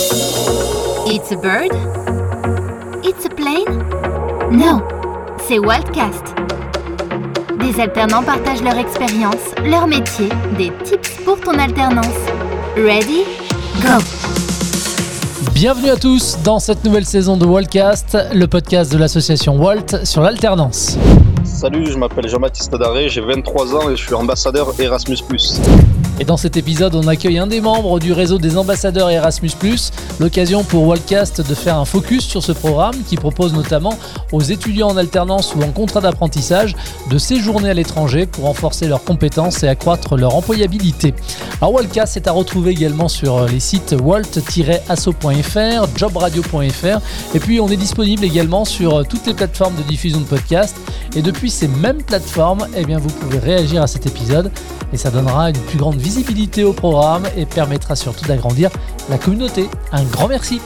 It's a bird? It's a plane? No, c'est Wildcast. Des alternants partagent leur expérience, leur métier, des tips pour ton alternance. Ready? Go! Bienvenue à tous dans cette nouvelle saison de Wildcast, le podcast de l'association Walt sur l'alternance. Salut, je m'appelle Jean-Baptiste Daré, j'ai 23 ans et je suis ambassadeur Erasmus. Et dans cet épisode, on accueille un des membres du réseau des ambassadeurs Erasmus, l'occasion pour Wildcast de faire un focus sur ce programme qui propose notamment aux étudiants en alternance ou en contrat d'apprentissage de séjourner à l'étranger pour renforcer leurs compétences et accroître leur employabilité. Alors Wildcast est à retrouver également sur les sites walt-asso.fr, jobradio.fr et puis on est disponible également sur toutes les plateformes de diffusion de podcasts et depuis ces mêmes plateformes, eh bien vous pouvez réagir à cet épisode et ça donnera une plus grande visibilité au programme et permettra surtout d'agrandir la communauté. Un grand merci.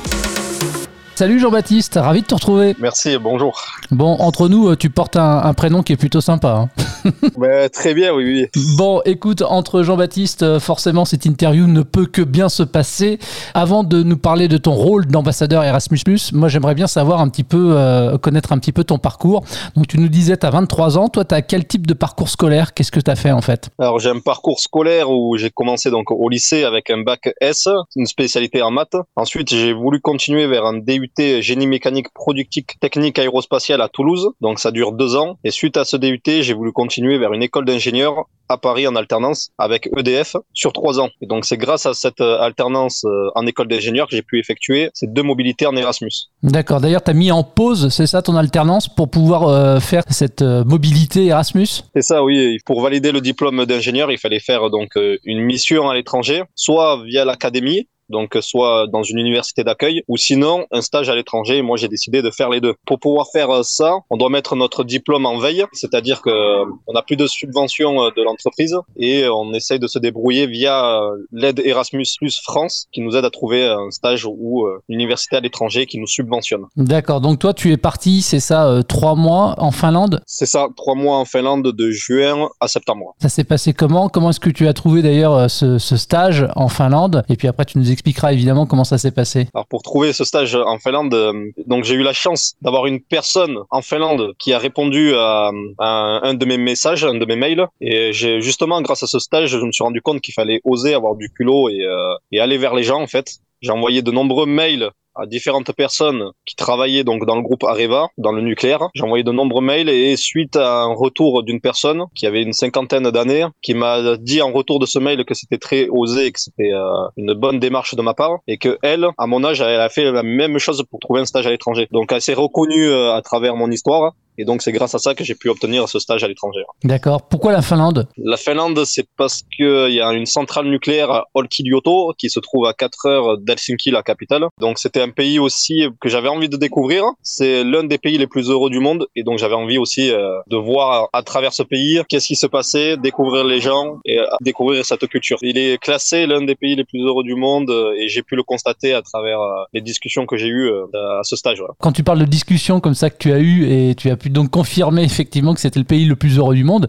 Salut Jean-Baptiste, ravi de te retrouver. Merci, bonjour. Bon, entre nous, tu portes un, prénom qui est plutôt sympa. Hein. bah, très bien, oui, oui. Bon, écoute, entre Jean-Baptiste, forcément, cette interview ne peut que bien se passer. Avant de nous parler de ton rôle d'ambassadeur Erasmus, moi j'aimerais bien savoir un petit peu, euh, connaître un petit peu ton parcours. Donc tu nous disais, tu as 23 ans, toi tu as quel type de parcours scolaire? Qu'est-ce que tu as fait en fait? Alors j'ai un parcours scolaire où j'ai commencé donc au lycée avec un bac S, une spécialité en maths. Ensuite j'ai voulu continuer vers un DU génie mécanique productique technique aérospatiale à Toulouse. Donc ça dure deux ans. Et suite à ce DUT, j'ai voulu continuer vers une école d'ingénieur à Paris en alternance avec EDF sur trois ans. Et donc c'est grâce à cette euh, alternance euh, en école d'ingénieur que j'ai pu effectuer ces deux mobilités en Erasmus. D'accord. D'ailleurs, tu as mis en pause, c'est ça ton alternance, pour pouvoir euh, faire cette mobilité Erasmus? C'est ça, oui. Pour valider le diplôme d'ingénieur, il fallait faire donc une mission à l'étranger, soit via l'académie, donc soit dans une université d'accueil, ou sinon un stage à l'étranger. Moi, j'ai décidé de faire les deux. Pour pouvoir faire euh, ça, on doit mettre notre diplôme en veille, c'est-à-dire que euh, on n'a plus de subvention euh, de l'entreprise et on essaye de se débrouiller via l'aide Erasmus Plus France, qui nous aide à trouver un stage ou une université à l'étranger qui nous subventionne. D'accord. Donc toi, tu es parti, c'est ça, trois mois en Finlande? C'est ça, trois mois en Finlande de juin à septembre. Ça s'est passé comment? Comment est-ce que tu as trouvé d'ailleurs ce, ce stage en Finlande? Et puis après, tu nous expliquera évidemment comment ça s'est passé. Alors pour trouver ce stage en Finlande, euh, donc j'ai eu la chance d'avoir une personne en Finlande qui a répondu à, un de mes messages, un de mes mails, et justement grâce à ce stage, je me suis rendu compte qu'il fallait oser avoir du culot et, euh, et aller vers les gens en fait. J'ai envoyé de nombreux mails à différentes personnes qui travaillaient donc dans le groupe Areva, dans le nucléaire. J'ai envoyé de nombreux mails et suite à un retour d'une personne qui avait une cinquantaine d'années, qui m'a dit en retour de ce mail que c'était très osé, que c'était euh, une bonne démarche de ma part et que elle, à mon âge, elle a fait la même chose pour trouver un stage à l'étranger. Donc elle s'est reconnue euh, à travers mon histoire et donc, c'est grâce à ça que j'ai pu obtenir ce stage à l'étranger. D'accord. Pourquoi la Finlande? La Finlande, c'est parce qu'il y a une centrale nucléaire à Olkiluoto qui se trouve à 4 heures d'Helsinki, la capitale. Donc, c'était un pays aussi que j'avais envie de découvrir. C'est l'un des pays les plus heureux du monde. Et donc, j'avais envie aussi euh, de voir à travers ce pays qu'est-ce qui se passait, découvrir les gens et euh, découvrir cette culture. Il est classé l'un des pays les plus heureux du monde euh, et j'ai pu le constater à travers les discussions que j'ai eues à ce stage. Quand tu parles de discussions comme ça que tu as eues et tu as pu donc confirmer effectivement que c'était le pays le plus heureux du monde.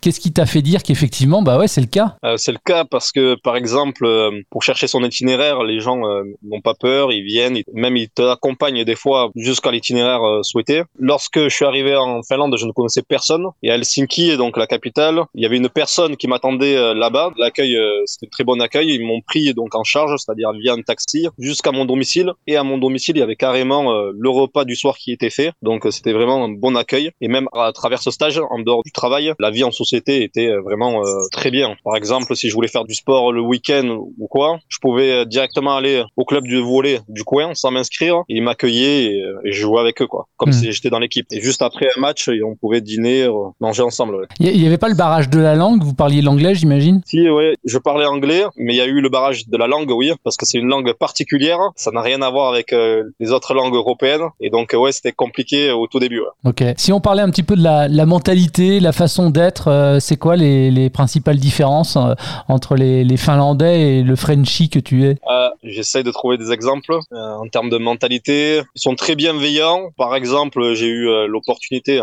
Qu'est-ce qui t'a fait dire qu'effectivement, bah ouais, c'est le cas? Euh, C'est le cas parce que, par exemple, euh, pour chercher son itinéraire, les gens euh, n'ont pas peur, ils viennent, même ils t'accompagnent des fois jusqu'à l'itinéraire souhaité. Lorsque je suis arrivé en Finlande, je ne connaissais personne. Et à Helsinki, donc la capitale, il y avait une personne qui m'attendait là-bas. L'accueil, c'était très bon accueil. Ils m'ont pris donc en charge, c'est-à-dire via un taxi, jusqu'à mon domicile. Et à mon domicile, il y avait carrément le repas du soir qui était fait. Donc c'était vraiment un bon accueil. Et même à travers ce stage, en dehors du travail, la vie en société était euh, vraiment euh, très bien. Par exemple, si je voulais faire du sport le week-end ou quoi, je pouvais euh, directement aller au club du volet du coin sans m'inscrire. Ils m'accueillaient et, et, je jouais avec eux, quoi. Comme hmm. si j'étais dans l'équipe. Et juste après un match, on pouvait dîner, manger ensemble. Il n'y avait pas le barrage de la langue? Vous parliez l'anglais, j'imagine? Si, oui. Je parlais anglais, mais il y a eu le barrage de la langue, oui, parce que c'est une langue particulière. Ça n'a rien à voir avec les autres langues européennes. Et donc, ouais, c'était compliqué au tout début. Ok. Si on parlait un petit peu de la, mentalité, la façon d'être, euh, c'est quoi les, principales différences euh, entre les, Finlandais et le Frenchie que tu es? Euh, J'essaie de trouver des exemples en termes de mentalité. Ils sont très bienveillants. Par exemple, j'ai eu l'opportunité,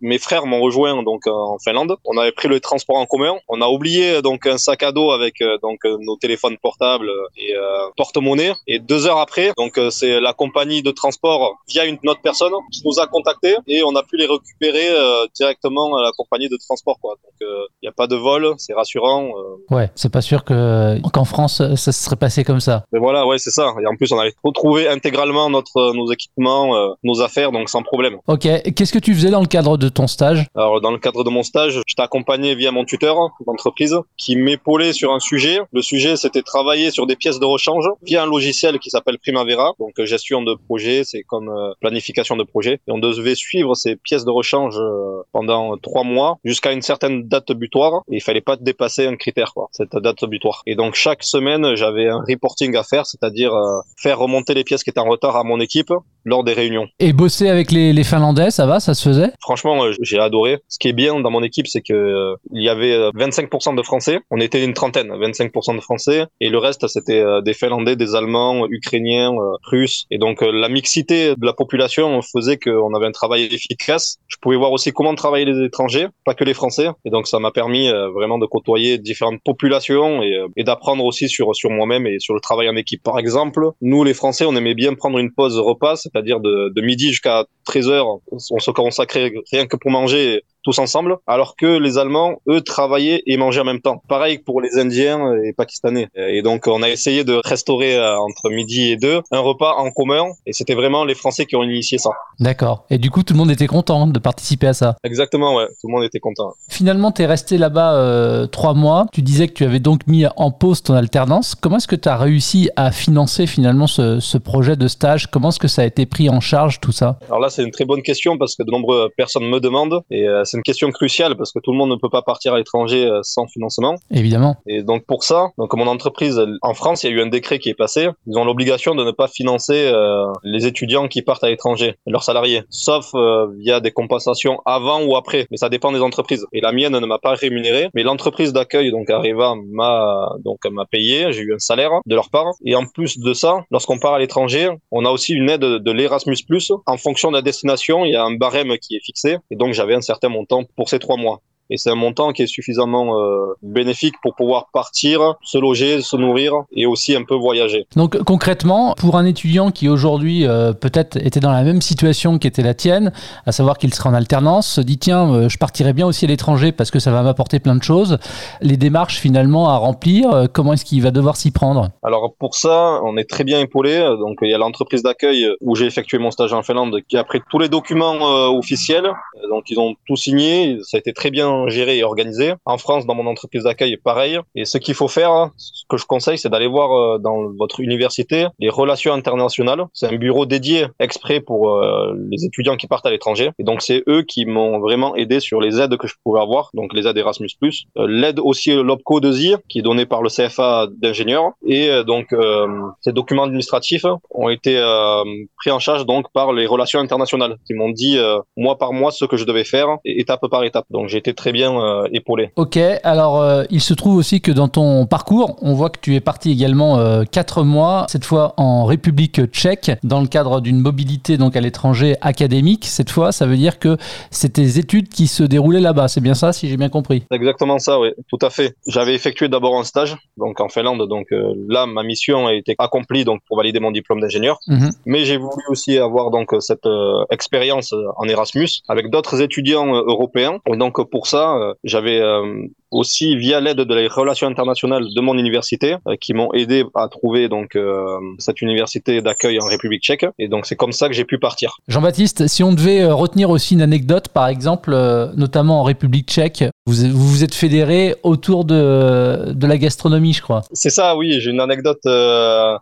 mes frères m'ont rejoint donc en Finlande. On avait pris le transport en commun. On a oublié donc un sac à dos avec donc nos téléphones portables et porte-monnaie. Et deux heures après, donc c'est la compagnie de transport via une autre personne qui nous a contactés et on a pu les récupérer euh, directement à la compagnie de transport. Quoi. Donc il euh, n'y a pas de vol, c'est rassurant. Euh. Ouais, c'est pas sûr que qu'en France ça se serait passé comme ça. Mais voilà, ouais, c'est ça. Et en plus on avait retrouvé intégralement notre nos équipements, nos affaires, donc sans problème. Ok. Qu'est-ce que tu faisais dans le cadre de ton stage? Alors dans le cadre de mon stage, je accompagné via mon tuteur d'entreprise qui m'épaulait sur un sujet. Le sujet c'était travailler sur des pièces de rechange via un logiciel qui s'appelle Primavera. Donc gestion de projet, c'est comme planification de projet. Et on devait suivre ces pièces de rechange euh, pendant trois mois jusqu'à une certaine date butoir. Et il fallait pas dépasser un critère, cette date butoir. Et donc chaque semaine, j'avais un reporting à faire, c'est-à-dire euh, faire remonter les pièces qui étaient en retard à mon équipe lors des réunions. Et bosser avec les, les Finlandais, ça va, ça se faisait? Franchement, euh, j'ai adoré. Ce qui est bien dans mon équipe, c'est que il y avait 25% de Français. On était une trentaine, 25% de Français, et le reste c'était des Finlandais, des Allemands, Ukrainiens, Russes. Et donc la mixité de la population faisait qu'on avait un travail efficace. Je pouvais voir aussi comment travailler les étrangers, pas que les Français. Et donc ça m'a permis euh, vraiment de côtoyer différentes populations et, euh, et d'apprendre aussi sur sur moi-même et sur le travail en équipe. Par exemple, nous les Français, on aimait bien prendre une pause repas, c'est-à-dire de, de midi jusqu'à 13 heures, on se consacrait rien que pour manger tous ensemble, alors que les Allemands, eux, travaillaient et mangeaient en même temps. Pareil pour les Indiens et Pakistanais. Et donc, on a essayé de restaurer euh, entre midi et deux un repas en commun, et c'était vraiment les Français qui ont initié ça. D'accord. Et du coup, tout le monde était content de participer à ça. Exactement, ouais. Tout le monde était content. Finalement, tu es resté là-bas euh, trois mois. Tu disais que tu avais donc mis en pause ton alternance. Comment est-ce que tu as réussi à financer finalement ce, ce projet de stage? Comment est-ce que ça a été pris en charge, tout ça? Alors là, c'est une très bonne question parce que de nombreuses personnes me demandent, et euh, c'est une question cruciale parce que tout le monde ne peut pas partir à l'étranger euh, sans financement. Évidemment. Et donc pour ça, donc mon entreprise en France, il y a eu un décret qui est passé. Ils ont l'obligation de ne pas financer euh, les étudiants qui partent à l'étranger, leurs salariés, sauf euh, via des compensations avant ou après. Mais ça dépend des entreprises. Et la mienne ne m'a pas rémunéré, mais l'entreprise d'accueil donc Arriva m'a donc m'a payé. J'ai eu un salaire de leur part. Et en plus de ça, lorsqu'on part à l'étranger, on a aussi une aide de l'Erasmus En fonction de la destination, il y a un barème qui est fixé. Et donc j'avais un certain montant pour ces trois mois et c'est un montant qui est suffisamment euh, bénéfique pour pouvoir partir, se loger, se nourrir et aussi un peu voyager. Donc concrètement, pour un étudiant qui aujourd'hui euh, peut-être était dans la même situation qu'était la tienne, à savoir qu'il serait en alternance, se dit tiens, euh, je partirais bien aussi à l'étranger parce que ça va m'apporter plein de choses, les démarches finalement à remplir, comment est-ce qu'il va devoir s'y prendre? Alors pour ça, on est très bien épaulé. Donc il y a l'entreprise d'accueil où j'ai effectué mon stage en Finlande qui a pris tous les documents officiels. Donc ils ont tout signé, ça a été très bien géré et organisé. En France, dans mon entreprise d'accueil, pareil. Et ce qu'il faut faire, ce que je conseille, c'est d'aller voir euh, dans votre université les relations internationales. C'est un bureau dédié exprès pour euh, les étudiants qui partent à l'étranger. Et donc, c'est eux qui m'ont vraiment aidé sur les aides que je pouvais avoir, donc les aides Erasmus+. Euh, l'aide aussi l'OPCO de ZIR, qui est donnée par le CFA d'ingénieurs. Et donc, ces documents administratifs ont été pris en charge donc par les relations internationales, qui m'ont dit mois par mois ce que je devais faire, étape par étape. Donc, j'ai été très bien euh, épaulé. Ok, alors euh, il se trouve aussi que dans ton parcours, on voit que tu es parti également euh, quatre mois, cette fois en République tchèque, dans le cadre d'une mobilité donc à l'étranger académique. Cette fois, ça veut dire que c'est tes études qui se déroulaient là-bas, c'est bien ça, si j'ai bien compris? Exactement ça, oui, tout à fait. J'avais effectué d'abord un stage, donc en Finlande, donc là ma mission a été accomplie donc pour valider mon diplôme d'ingénieur, mhm. mais j'ai voulu aussi avoir donc cette expérience en Erasmus avec d'autres étudiants européens. Et donc pour ça euh, j'avais euh, aussi via l'aide de la relation internationale de mon université euh, qui m'ont aidé à trouver donc cette université d'accueil en République tchèque et donc c'est comme ça que j'ai pu partir. Jean-Baptiste, si on devait retenir aussi une anecdote par exemple notamment en République tchèque, vous vous, êtes fédéré autour de, de la gastronomie, je crois. C'est ça, oui. J'ai une anecdote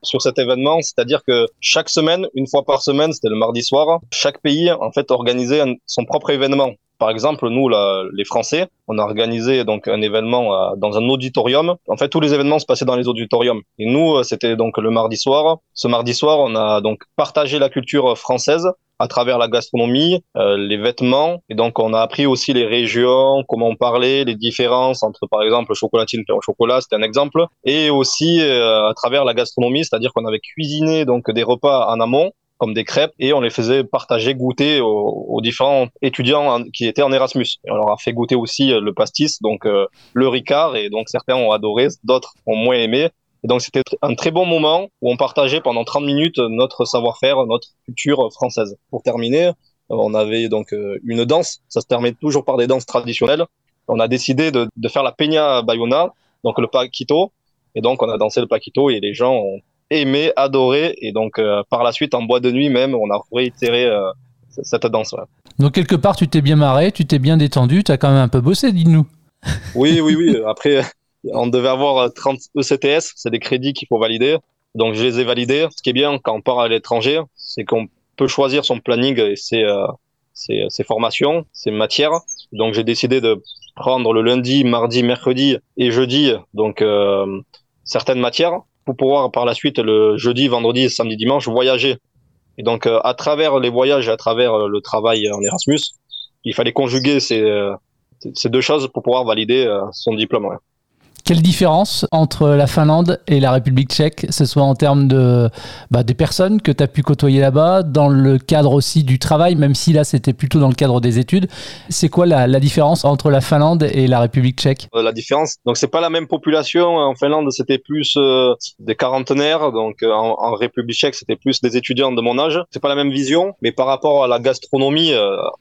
sur cet événement, c'est-à-dire que chaque semaine, une fois par semaine, c'était le mardi soir, chaque pays en fait organisait son propre événement. Par exemple, nous, les Français, on a organisé donc un événement euh, dans un auditorium. En fait, tous les événements se passaient dans les auditoriums. Et nous, euh, c'était donc le mardi soir. Ce mardi soir, on a donc partagé la culture française à travers la gastronomie, euh, les vêtements. Et donc, on a appris aussi les régions, comment on parlait, les différences entre, par exemple, chocolatine et chocolat, c'était un exemple. Et aussi à travers la gastronomie, c'est-à-dire qu'on avait cuisiné donc des repas en amont comme des crêpes et on les faisait partager, goûter aux, différents étudiants qui étaient en Erasmus. On leur a fait goûter aussi euh, le pastis, donc euh, le Ricard, et donc certains ont adoré, d'autres ont moins aimé. Et donc c'était un très bon moment où on partageait pendant 30 minutes notre savoir-faire, notre culture française. Pour terminer, euh, on avait donc une danse, ça se termine toujours par des danses traditionnelles. On a décidé de, de faire la peña bayona, donc le paquito, et donc on a dansé le paquito et les gens ont aimé, adoré. Et donc, euh, par la suite, en bois de nuit même, on a réitéré euh, cette danse. Donc, quelque part, tu t'es bien marré, tu t'es bien détendu, tu as quand même un peu bossé, dis-nous. oui, oui, oui. Après, on devait avoir 30 ECTS, c'est des crédits qu'il faut valider. Donc, je les ai validés. Ce qui est bien quand on part à l'étranger, c'est qu'on peut choisir son planning et ses, euh, ses, ses formations, ses matières. Donc, j'ai décidé de prendre le lundi, mardi, mercredi et jeudi, donc certaines matières pour pouvoir par la suite le jeudi, vendredi, samedi, dimanche voyager. Et donc euh, à travers les voyages à travers euh, le travail en Erasmus, il fallait conjuguer ces, euh, ces deux choses pour pouvoir valider son diplôme. Quelle différence entre la Finlande et la République tchèque, ce soit en termes de, bah, des personnes que tu as pu côtoyer là-bas, dans le cadre aussi du travail, même si là c'était plutôt dans le cadre des études? C'est quoi la, différence entre la Finlande et la République tchèque? Euh, La différence, donc c'est pas la même population. En Finlande, c'était plus euh, des quarantenaires, donc euh, en, République tchèque, c'était plus des étudiants de mon âge. C'est pas la même vision, mais par rapport à la gastronomie,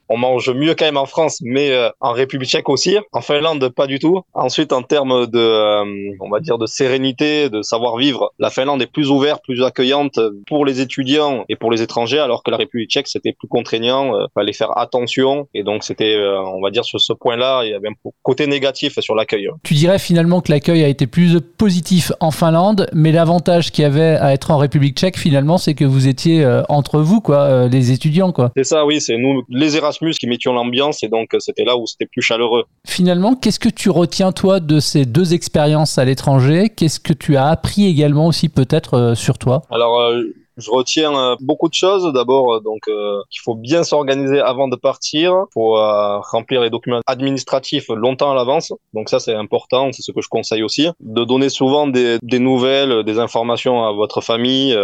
on mange mieux quand même en France, mais en République tchèque aussi. En Finlande, pas du tout. Ensuite, en termes de euh, on va dire, de sérénité, de savoir vivre. La Finlande est plus ouverte, plus accueillante pour les étudiants et pour les étrangers, alors que la République tchèque, c'était plus contraignant, euh, fallait faire attention. Et donc, c'était, euh, on va dire, sur ce point-là, il y avait un côté négatif sur l'accueil. Tu dirais finalement que l'accueil a été plus positif en Finlande, mais l'avantage qu'il y avait à être en République tchèque, finalement, c'est que vous étiez entre vous, quoi, les étudiants, quoi. C'est ça, oui, c'est nous, les Erasmus, qui mettions l'ambiance, et donc c'était là où c'était plus chaleureux. Finalement, qu'est-ce que tu retiens, toi, de ces deux expériences à l'étranger? Qu'est-ce que tu as appris également aussi peut-être euh, sur toi? Euh, je retiens euh, beaucoup de choses. D'abord, euh, donc, euh, qu'il faut bien s'organiser avant de partir. Il faut remplir les documents administratifs longtemps à l'avance. Donc ça, c'est important. C'est ce que je conseille aussi. De donner souvent des, des nouvelles, des informations à votre famille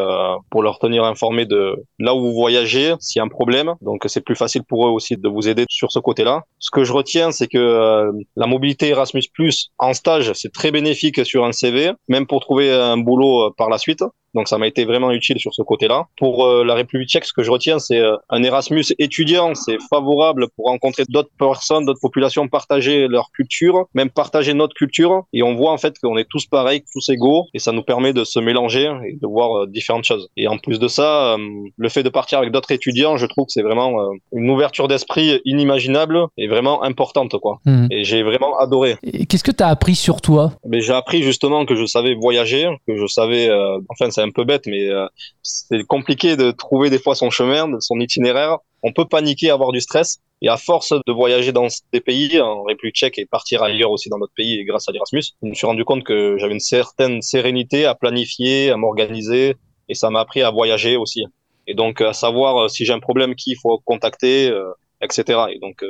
pour leur tenir informés de là où vous voyagez, s'il y a un problème. Donc c'est plus facile pour eux aussi de vous aider sur ce côté-là. Ce que je retiens, c'est que la mobilité Erasmus Plus en stage, c'est très bénéfique sur un CV, même pour trouver un boulot par la suite. Donc ça m'a été vraiment utile sur ce côté-là. Pour euh, la République tchèque, ce que je retiens, c'est euh, un Erasmus étudiant. C'est favorable pour rencontrer d'autres personnes, d'autres populations, partager leur culture, même partager notre culture. Et on voit en fait qu'on est tous pareils, tous égaux. Et ça nous permet de se mélanger et de voir euh, différentes choses. Et en plus de ça, le fait de partir avec d'autres étudiants, je trouve que c'est vraiment une ouverture d'esprit inimaginable et vraiment importante. quoi. Mmh. Et j'ai vraiment adoré. Qu'est-ce que tu as appris sur toi? J'ai appris justement que je savais voyager, que je savais... enfin, c'est un peu bête, mais euh, c'est compliqué de trouver des fois son chemin, son itinéraire. On peut paniquer, avoir du stress. Et à force de voyager dans des pays, en République tchèque et partir ailleurs aussi dans d'autres pays grâce à l'Erasmus, je me suis rendu compte que j'avais une certaine sérénité à planifier, à m'organiser. Et ça m'a appris à voyager aussi. Et donc, à savoir euh, si j'ai un problème, qui il faut contacter, euh, etc. Et donc,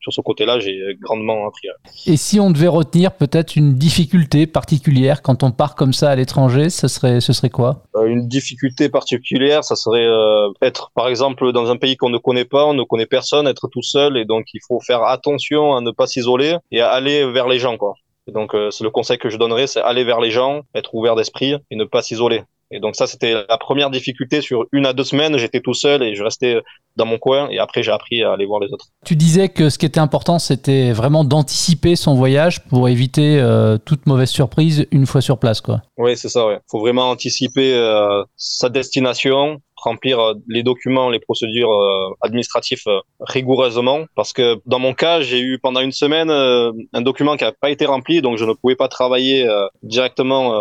sur ce côté-là, j'ai grandement appris. Et si on devait retenir peut-être une difficulté particulière quand on part comme ça à l'étranger, ce serait, ce serait quoi? Euh, Une difficulté particulière, ça serait euh, être par exemple dans un pays qu'on ne connaît pas, on ne connaît personne, être tout seul, et donc il faut faire attention à ne pas s'isoler et à aller vers les gens. Quoi. Et donc euh, c'est le conseil que je donnerais, c'est aller vers les gens, être ouvert d'esprit et ne pas s'isoler. Et donc ça, c'était la première difficulté sur une à deux semaines. J'étais tout seul et je restais dans mon coin. Et après, j'ai appris à aller voir les autres. Tu disais que ce qui était important, c'était vraiment d'anticiper son voyage pour éviter euh, toute mauvaise surprise une fois sur place, quoi. Oui, c'est ça. Il faut vraiment anticiper euh, sa destination, remplir euh, les documents, les procédures euh, administratives euh, rigoureusement. Parce que dans mon cas, j'ai eu pendant une semaine un document qui n'a pas été rempli, donc je ne pouvais pas travailler directement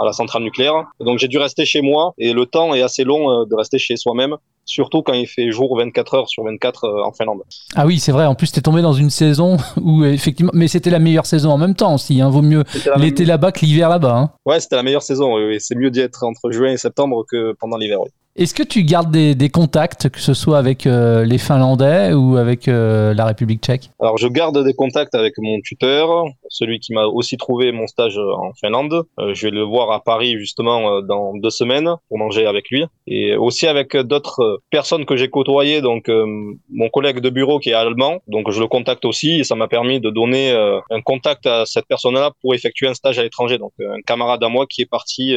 à la centrale nucléaire. Donc j'ai dû rester chez moi et le temps est assez long de rester chez soi-même surtout quand il fait jour 24 heures sur 24 en Finlande. Ah oui, c'est vrai. En plus, tu es tombé dans une saison où effectivement, mais c'était la meilleure saison en même temps aussi. Hein. Vaut mieux l'été là-bas que l'hiver là-bas. Hein. Ouais, c'était la meilleure saison. C'est mieux d'y être entre juin et septembre que pendant l'hiver. Oui. Est-ce que tu gardes des, contacts, que ce soit avec euh, les Finlandais ou avec euh, la République tchèque? Alors, je garde des contacts avec mon tuteur, celui qui m'a aussi trouvé mon stage en Finlande. Euh, je vais le voir à Paris justement dans deux semaines pour manger avec lui. Et aussi avec d'autres personnes que j'ai côtoyées, donc mon collègue de bureau qui est allemand, donc je le contacte aussi et ça m'a permis de donner un contact à cette personne-là pour effectuer un stage à l'étranger. Donc, un camarade à moi qui est parti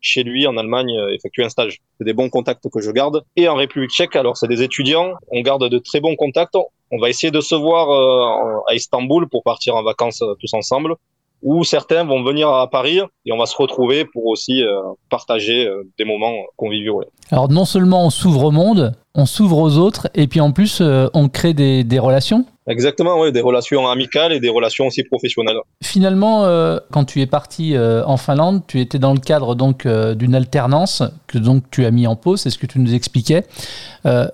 chez lui en Allemagne euh, effectuer un stage. C'est des bons contacts que je garde. Et en République tchèque, alors c'est des étudiants, on garde de très bons contacts. On va essayer de se voir euh, à Istanbul pour partir en vacances euh, tous ensemble. Ou certains vont venir à Paris et on va se retrouver pour aussi partager des moments conviviaux. Alors non seulement on s'ouvre au monde, on s'ouvre aux autres et puis en plus on crée des, des relations Exactement, oui, des relations amicales et des relations aussi professionnelles. Finalement, euh, quand tu es parti euh, en Finlande, tu étais dans le cadre donc euh, d'une alternance que donc tu as mis en pause, c'est ce que tu nous expliquais.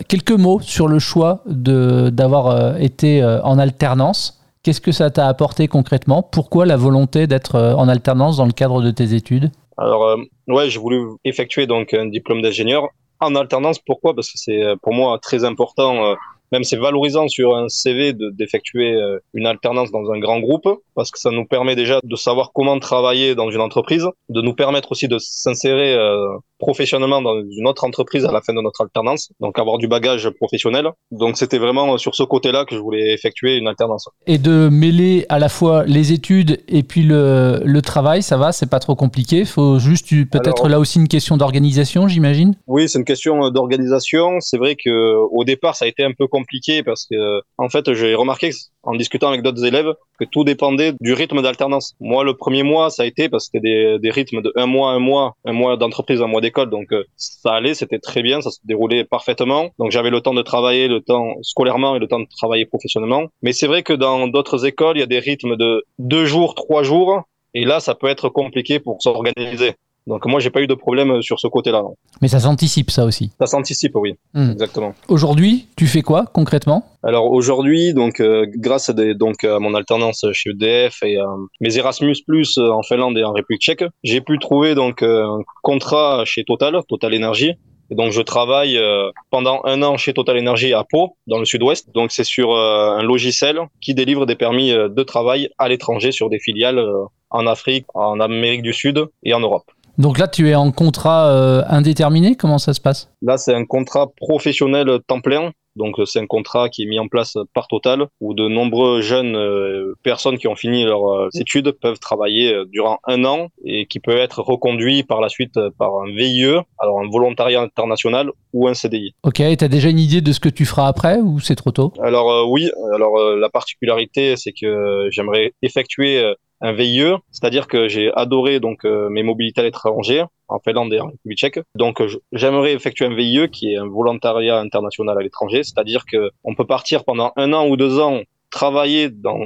quelques mots sur le choix de d'avoir été en alternance. Qu'est-ce que ça t'a apporté concrètement? Pourquoi la volonté d'être en alternance dans le cadre de tes études? Alors, ouais, j'ai voulu effectuer donc un diplôme d'ingénieur en alternance. Pourquoi? Parce que c'est pour moi très important même c'est valorisant sur un CV d'effectuer euh, une alternance dans un grand groupe parce que ça nous permet déjà de savoir comment travailler dans une entreprise, de nous permettre aussi de s'insérer euh, professionnellement dans une autre entreprise à la fin de notre alternance, donc avoir du bagage professionnel. Donc c'était vraiment sur ce côté-là que je voulais effectuer une alternance. Et de mêler à la fois les études et puis le, le travail, ça va, c'est pas trop compliqué. Faut juste peut-être là aussi une question d'organisation, j'imagine. Oui, c'est une question d'organisation. C'est vrai que au départ ça a été un peu compliqué parce que en fait j'ai remarqué en discutant avec d'autres élèves que tout dépendait du rythme d'alternance. Moi le premier mois ça a été parce que c'était des, des rythmes de un mois, un mois, un mois d'entreprise, un mois d'école, donc euh, ça allait, c'était très bien, ça se déroulait parfaitement. Donc j'avais le temps de travailler, le temps scolairement et le temps de travailler professionnellement. Mais c'est vrai que dans d'autres écoles, il y a des rythmes de deux jours, trois jours, et là ça peut être compliqué pour s'organiser. Donc moi, j'ai pas eu de problème sur ce côté-là. Mais ça s'anticipe, ça aussi. Ça s'anticipe, oui, hmm. exactement. Aujourd'hui, tu fais quoi concrètement? Alors aujourd'hui, donc euh, grâce à, des, donc à mon alternance chez EDF et à mes Erasmus Plus en Finlande et en République Tchèque, j'ai pu trouver donc un contrat chez Total, Total Energy, et donc je travaille euh, pendant un an chez Total Energy à Pau, dans le sud-ouest. Donc c'est sur euh, un logiciel qui délivre des permis de travail à l'étranger sur des filiales en Afrique, en Amérique du Sud et en Europe. Donc là, tu es en contrat euh, indéterminé Comment ça se passe? Là, c'est un contrat professionnel temps plein. Donc c'est un contrat qui est mis en place par Total où de nombreux jeunes euh, personnes qui ont fini leurs euh, études peuvent travailler durant un an et qui peut être reconduit par la suite par un VIE, alors un volontariat international ou un CDI. Ok, tu as déjà une idée de ce que tu feras après ou c'est trop tôt? Alors oui, alors la particularité c'est que j'aimerais effectuer un VIE, c'est-à-dire que j'ai adoré donc euh, mes mobilités à l'étranger en Finlande et en République tchèque. Donc j'aimerais effectuer un VIE qui est un volontariat international à l'étranger, c'est-à-dire que on peut partir pendant un an ou deux ans travailler dans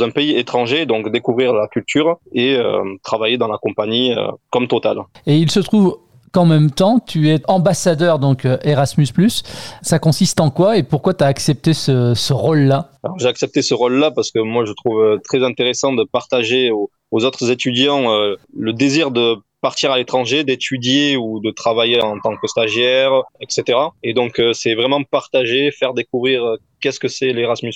un pays étranger, donc découvrir la culture et euh, travailler dans la compagnie euh, comme Total. Et il se trouve qu'en même temps, tu es ambassadeur donc euh, Erasmus+. Ça consiste en quoi et pourquoi tu as accepté ce, rôle-là? J'ai accepté ce rôle-là parce que moi, je trouve euh, très intéressant de partager aux, autres étudiants euh, le désir de partir à l'étranger, d'étudier ou de travailler en tant que stagiaire, etc. Et donc, c'est vraiment partager, faire découvrir qu'est-ce que c'est l'Erasmus+,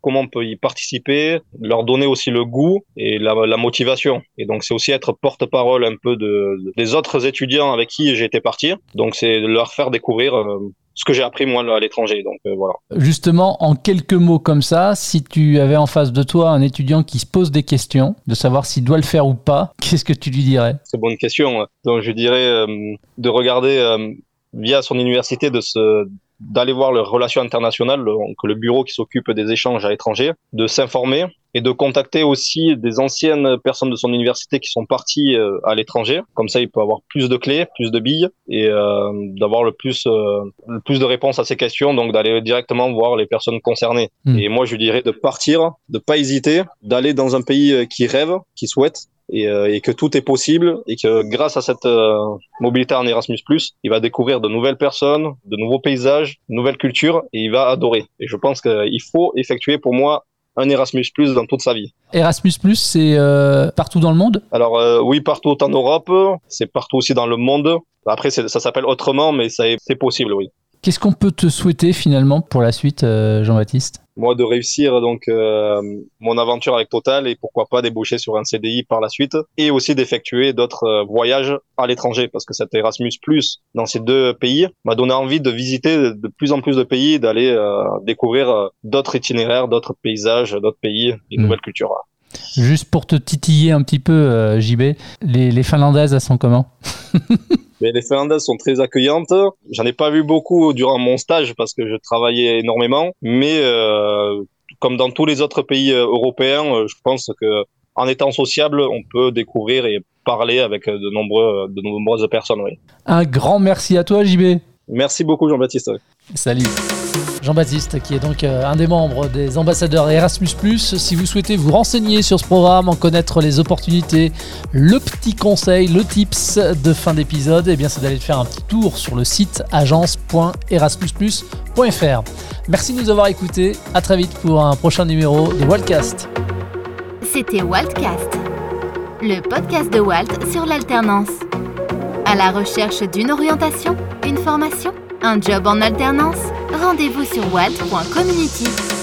comment on peut y participer, leur donner aussi le goût et la, motivation. Et donc c'est aussi être porte-parole un peu de, des autres étudiants avec qui été parti. Donc c'est leur faire découvrir euh, ce que j'ai appris moi à l'étranger. Donc euh, voilà. Justement, en quelques mots comme ça, si tu avais en face de toi un étudiant qui se pose des questions, de savoir s'il doit le faire ou pas, qu'est-ce que tu lui dirais? C'est une bonne question. Donc je dirais euh, de regarder via son université de se d'aller voir les relations internationales, donc le bureau qui s'occupe des échanges à l'étranger, de s'informer et de contacter aussi des anciennes personnes de son université qui sont parties euh, à l'étranger. Comme ça, il peut avoir plus de clés, plus de billes et euh, d'avoir le plus euh, le plus de réponses à ces questions. Donc d'aller directement voir les personnes concernées. Hmm. Et moi, je dirais de partir, de pas hésiter, d'aller dans un pays qui rêve, qui souhaite euh, et, que tout est possible et que grâce à cette euh, mobilité en Erasmus+, il va découvrir de nouvelles personnes, de nouveaux paysages, de nouvelles cultures et il va adorer. Et je pense qu'il faut effectuer pour moi un Erasmus Plus dans toute sa vie. Erasmus Plus, c'est euh, partout dans le monde? Alors euh, oui, partout en Europe, c'est partout aussi dans le monde. Après, ça s'appelle autrement, mais c'est possible, oui. Qu'est-ce qu'on peut te souhaiter finalement pour la suite, euh, Jean-Baptiste? Moi, de réussir donc euh, mon aventure avec Total et pourquoi pas déboucher sur un CDI par la suite et aussi d'effectuer d'autres euh, voyages à l'étranger parce que cet Erasmus Plus dans ces deux pays m'a donné envie de visiter de plus en plus de pays, d'aller découvrir d'autres itinéraires, d'autres paysages, d'autres pays, une hmm. nouvelles cultures. Juste pour te titiller un petit peu, JB, les, les Finlandaises, elles sont comment? Mais les Finlandaises sont très accueillantes. J'en ai pas vu beaucoup durant mon stage parce que je travaillais énormément, mais euh, comme dans tous les autres pays euh, européens, euh, je pense que en étant sociable, on peut découvrir et parler avec de nombreux, de nombreuses personnes. Oui. Un grand merci à toi, JB. Merci beaucoup, Jean-Baptiste. Salut. Jean-Baptiste, qui est donc euh, un des membres des ambassadeurs Erasmus. Si vous souhaitez vous renseigner sur ce programme, en connaître les opportunités, le petit conseil, le tips de fin d'épisode, eh bien c'est d'aller faire un petit tour sur le site agence.erasmusplus.fr. Merci de nous avoir écoutés. À très vite pour un prochain numéro de Wildcast. C'était Wildcast, le podcast de Walt sur l'alternance. À la recherche d'une orientation, une formation, un job en alternance? Rendez-vous sur walt.community.